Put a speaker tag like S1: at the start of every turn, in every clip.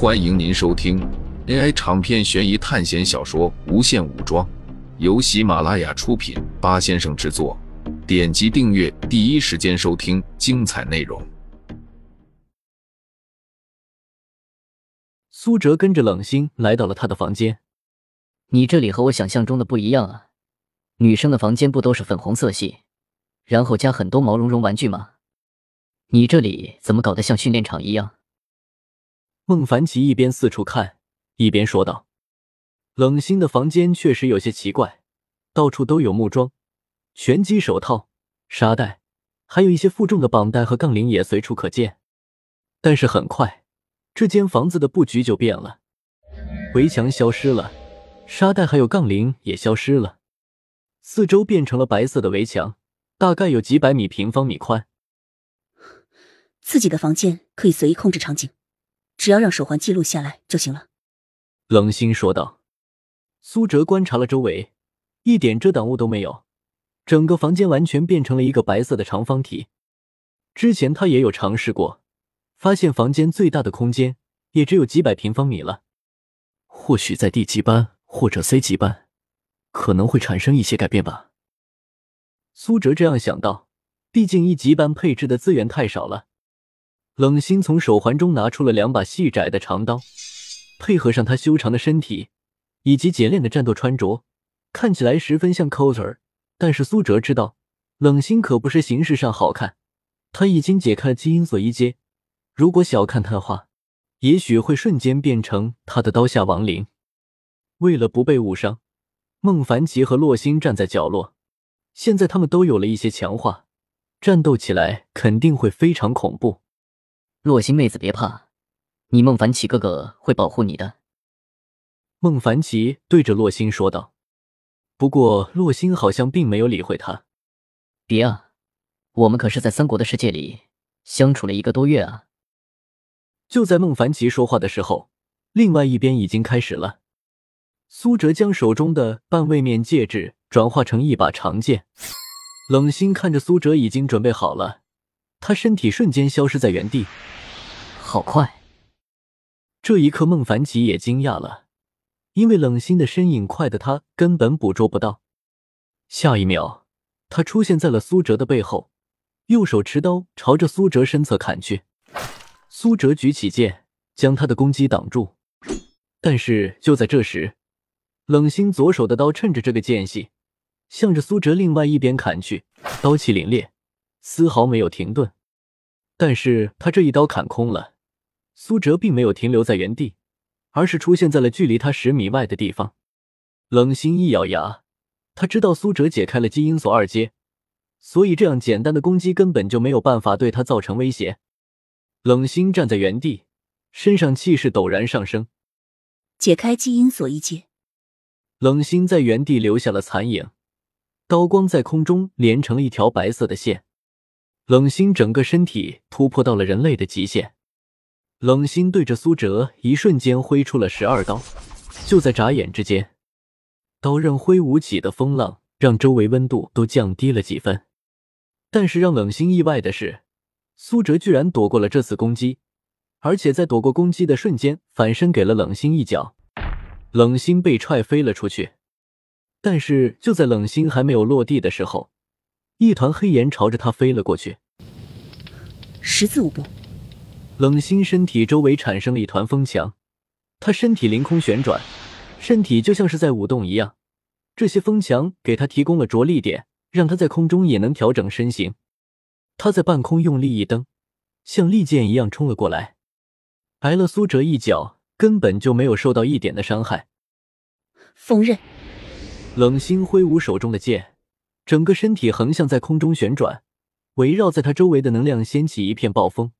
S1: 欢迎您收听 AI 长篇悬疑探险小说《无限武装》，由喜马拉雅出品，八先生制作。点击订阅，第一时间收听精彩内容。
S2: 苏哲跟着冷心来到了他的房间。
S3: 你这里和我想象中的不一样啊！女生的房间不都是粉红色系，然后加很多毛茸茸玩具吗？你这里怎么搞得像训练场一样？
S2: 孟凡奇一边四处看，一边说道：“冷心的房间确实有些奇怪，到处都有木桩、拳击手套、沙袋，还有一些负重的绑带和杠铃也随处可见。但是很快，这间房子的布局就变了，围墙消失了。”沙袋还有杠铃也消失了，四周变成了白色的围墙，大概有几百米平方米宽。
S4: 自己的房间可以随意控制场景，只要让手环记录下来就行了。
S2: 冷心说道。苏哲观察了周围，一点遮挡物都没有，整个房间完全变成了一个白色的长方体。之前他也有尝试过，发现房间最大的空间也只有几百平方米了。或许在地级班。或者 C 级班可能会产生一些改变吧。苏哲这样想到，毕竟一级班配置的资源太少了。冷心从手环中拿出了两把细窄的长刀，配合上他修长的身体以及简练的战斗穿着，看起来十分像 coser。但是苏哲知道，冷心可不是形式上好看，他已经解开了基因锁一阶，如果小看他的话，也许会瞬间变成他的刀下亡灵。为了不被误伤，孟凡奇和洛星站在角落。现在他们都有了一些强化，战斗起来肯定会非常恐怖。
S3: 洛心妹子别怕，你孟凡奇哥哥会保护你的。
S2: 孟凡奇对着洛星说道。不过洛星好像并没有理会他。
S3: 别啊，我们可是在三国的世界里相处了一个多月啊。
S2: 就在孟凡奇说话的时候，另外一边已经开始了。苏哲将手中的半位面戒指转化成一把长剑，冷心看着苏哲已经准备好了，他身体瞬间消失在原地，
S3: 好快！
S2: 这一刻，孟凡奇也惊讶了，因为冷心的身影快的他根本捕捉不到。下一秒，他出现在了苏哲的背后，右手持刀朝着苏哲身侧砍去。苏哲举起剑将他的攻击挡住，但是就在这时。冷心左手的刀趁着这个间隙，向着苏哲另外一边砍去，刀气凛冽，丝毫没有停顿。但是他这一刀砍空了，苏哲并没有停留在原地，而是出现在了距离他十米外的地方。冷心一咬牙，他知道苏哲解开了基因锁二阶，所以这样简单的攻击根本就没有办法对他造成威胁。冷心站在原地，身上气势陡然上升，
S4: 解开基因锁一阶。
S2: 冷心在原地留下了残影，刀光在空中连成了一条白色的线。冷心整个身体突破到了人类的极限。冷心对着苏哲一瞬间挥出了十二刀，就在眨眼之间，刀刃挥舞起的风浪让周围温度都降低了几分。但是让冷心意外的是，苏哲居然躲过了这次攻击，而且在躲过攻击的瞬间反身给了冷心一脚。冷心被踹飞了出去，但是就在冷心还没有落地的时候，一团黑烟朝着他飞了过去。
S4: 十字舞步，
S2: 冷心身体周围产生了一团风墙，他身体凌空旋转，身体就像是在舞动一样。这些风墙给他提供了着力点，让他在空中也能调整身形。他在半空用力一蹬，像利剑一样冲了过来，挨了苏哲一脚。根本就没有受到一点的伤害。
S4: 锋刃，
S2: 冷心挥舞手中的剑，整个身体横向在空中旋转，围绕在他周围的能量掀起一片暴风。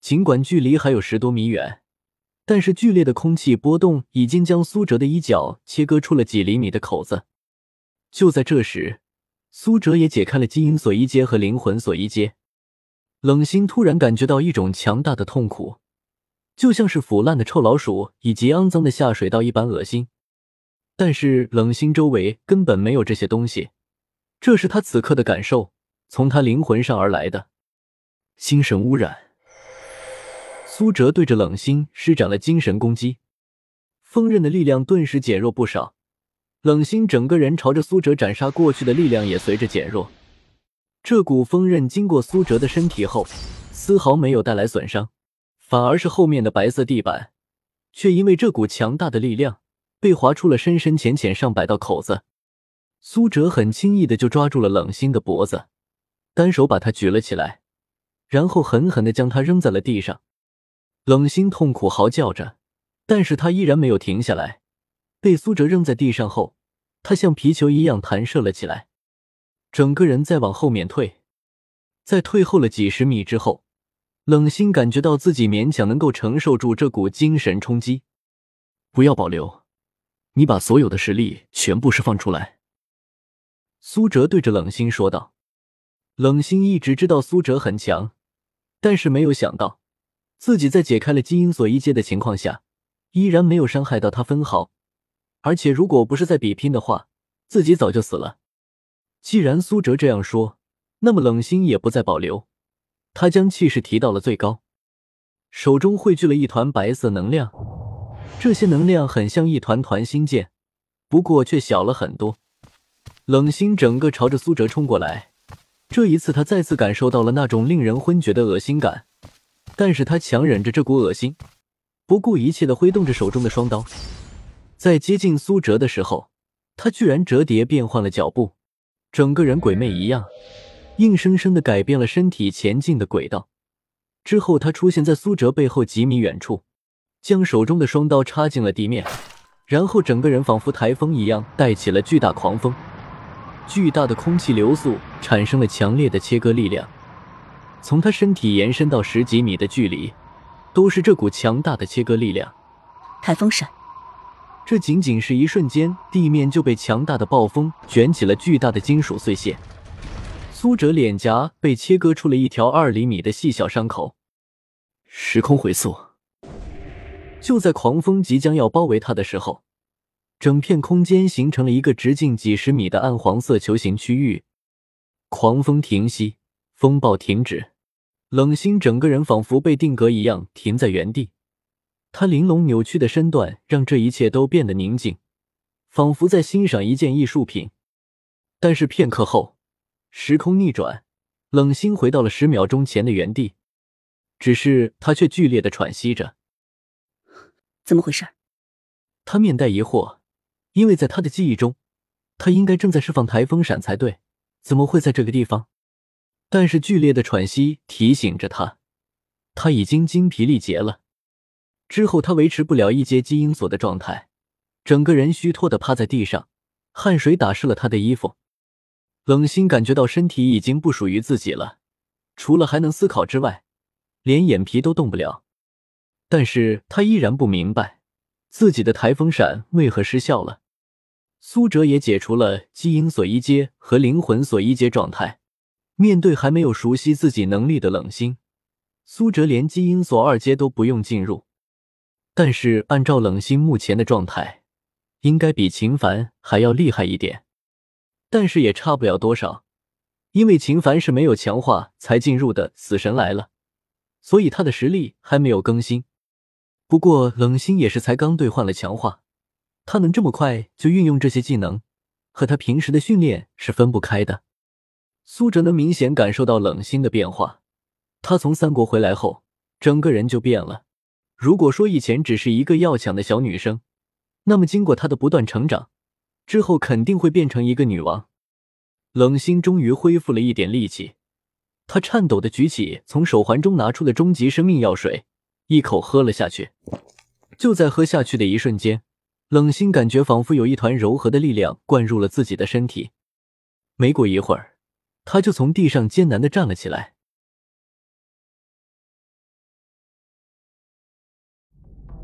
S2: 尽管距离还有十多米远，但是剧烈的空气波动已经将苏哲的衣角切割出了几厘米的口子。就在这时，苏哲也解开了基因锁一阶和灵魂锁一阶。冷心突然感觉到一种强大的痛苦。就像是腐烂的臭老鼠以及肮脏的下水道一般恶心，但是冷心周围根本没有这些东西，这是他此刻的感受，从他灵魂上而来的心神污染。苏哲对着冷心施展了精神攻击，锋刃的力量顿时减弱不少。冷心整个人朝着苏哲斩杀过去的力量也随着减弱。这股锋刃经过苏哲的身体后，丝毫没有带来损伤，反而是后面的白色地板，却因为这股强大的力量被划出了深深浅浅上百道口子。苏哲很轻易的就抓住了冷心的脖子，单手把他举了起来，然后狠狠的将他扔在了地上。冷心痛苦嚎叫着，但是他依然没有停下来。被苏哲扔在地上后，他像皮球一样弹射了起来，整个人在往后面退，在退后了几十米之后，冷心感觉到自己勉强能够承受住这股精神冲击。不要保留，你把所有的实力全部释放出来。”苏哲对着冷心说道。冷心一直知道苏哲很强，但是没有想到自己在解开了基因锁一阶的情况下，依然没有伤害到他分毫。而且，如果不是在比拼的话，自己早就死了。既然苏哲这样说，那么冷心也不再保留。他将气势提到了最高，手中汇聚了一团白色能量。这些能量很像一团团星剑，不过却小了很多。冷心整个朝着苏哲冲过来。这一次，他再次感受到了那种令人昏厥的恶心感，但是他强忍着这股恶心，不顾一切的挥动着手中的双刀。在接近苏哲的时候，他居然折叠变换了脚步，整个人鬼魅一样，硬生生的改变了身体前进的轨道。之后，他出现在苏哲背后几米远处，将手中的双刀插进了地面，然后整个人仿佛台风一样带起了巨大狂风，巨大的空气流速产生了强烈的切割力量，从他身体延伸到十几米的距离，都是这股强大的切割力量。
S4: 台风闪。
S2: 这仅仅是一瞬间，地面就被强大的暴风卷起了巨大的金属碎屑。苏哲脸颊被切割出了一条二厘米的细小伤口。时空回溯。就在狂风即将要包围他的时候，整片空间形成了一个直径几十米的暗黄色球形区域。狂风停息，风暴停止，冷心整个人仿佛被定格一样停在原地。他玲珑扭曲的身段让这一切都变得宁静，仿佛在欣赏一件艺术品。但是片刻后，时空逆转，冷心回到了十秒钟前的原地，只是他却剧烈的喘息着。
S4: 怎么回事？
S2: 他面带疑惑，因为在他的记忆中，他应该正在释放台风闪才对，怎么会在这个地方？但是剧烈的喘息提醒着他，他已经精疲力竭了。之后，他维持不了一阶基因锁的状态，整个人虚脱的趴在地上，汗水打湿了他的衣服。冷心感觉到身体已经不属于自己了，除了还能思考之外，连眼皮都动不了。但是他依然不明白自己的台风闪为何失效了。苏哲也解除了基因锁一阶和灵魂锁一阶状态，面对还没有熟悉自己能力的冷心，苏哲连基因锁二阶都不用进入。但是按照冷心目前的状态，应该比秦凡还要厉害一点，但是也差不了多少，因为秦凡是没有强化才进入的死神来了，所以他的实力还没有更新。不过冷心也是才刚兑换了强化，他能这么快就运用这些技能，和他平时的训练是分不开的。苏哲能明显感受到冷心的变化，他从三国回来后，整个人就变了。如果说以前只是一个要强的小女生，那么经过她的不断成长之后，肯定会变成一个女王。冷心终于恢复了一点力气，她颤抖的举起从手环中拿出的终极生命药水，一口喝了下去。就在喝下去的一瞬间，冷心感觉仿佛有一团柔和的力量灌入了自己的身体。没过一会儿，他就从地上艰难的站了起来。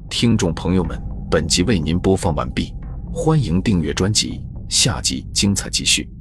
S1: 听众朋友们，本集为您播放完毕，欢迎订阅专辑，下集精彩继续。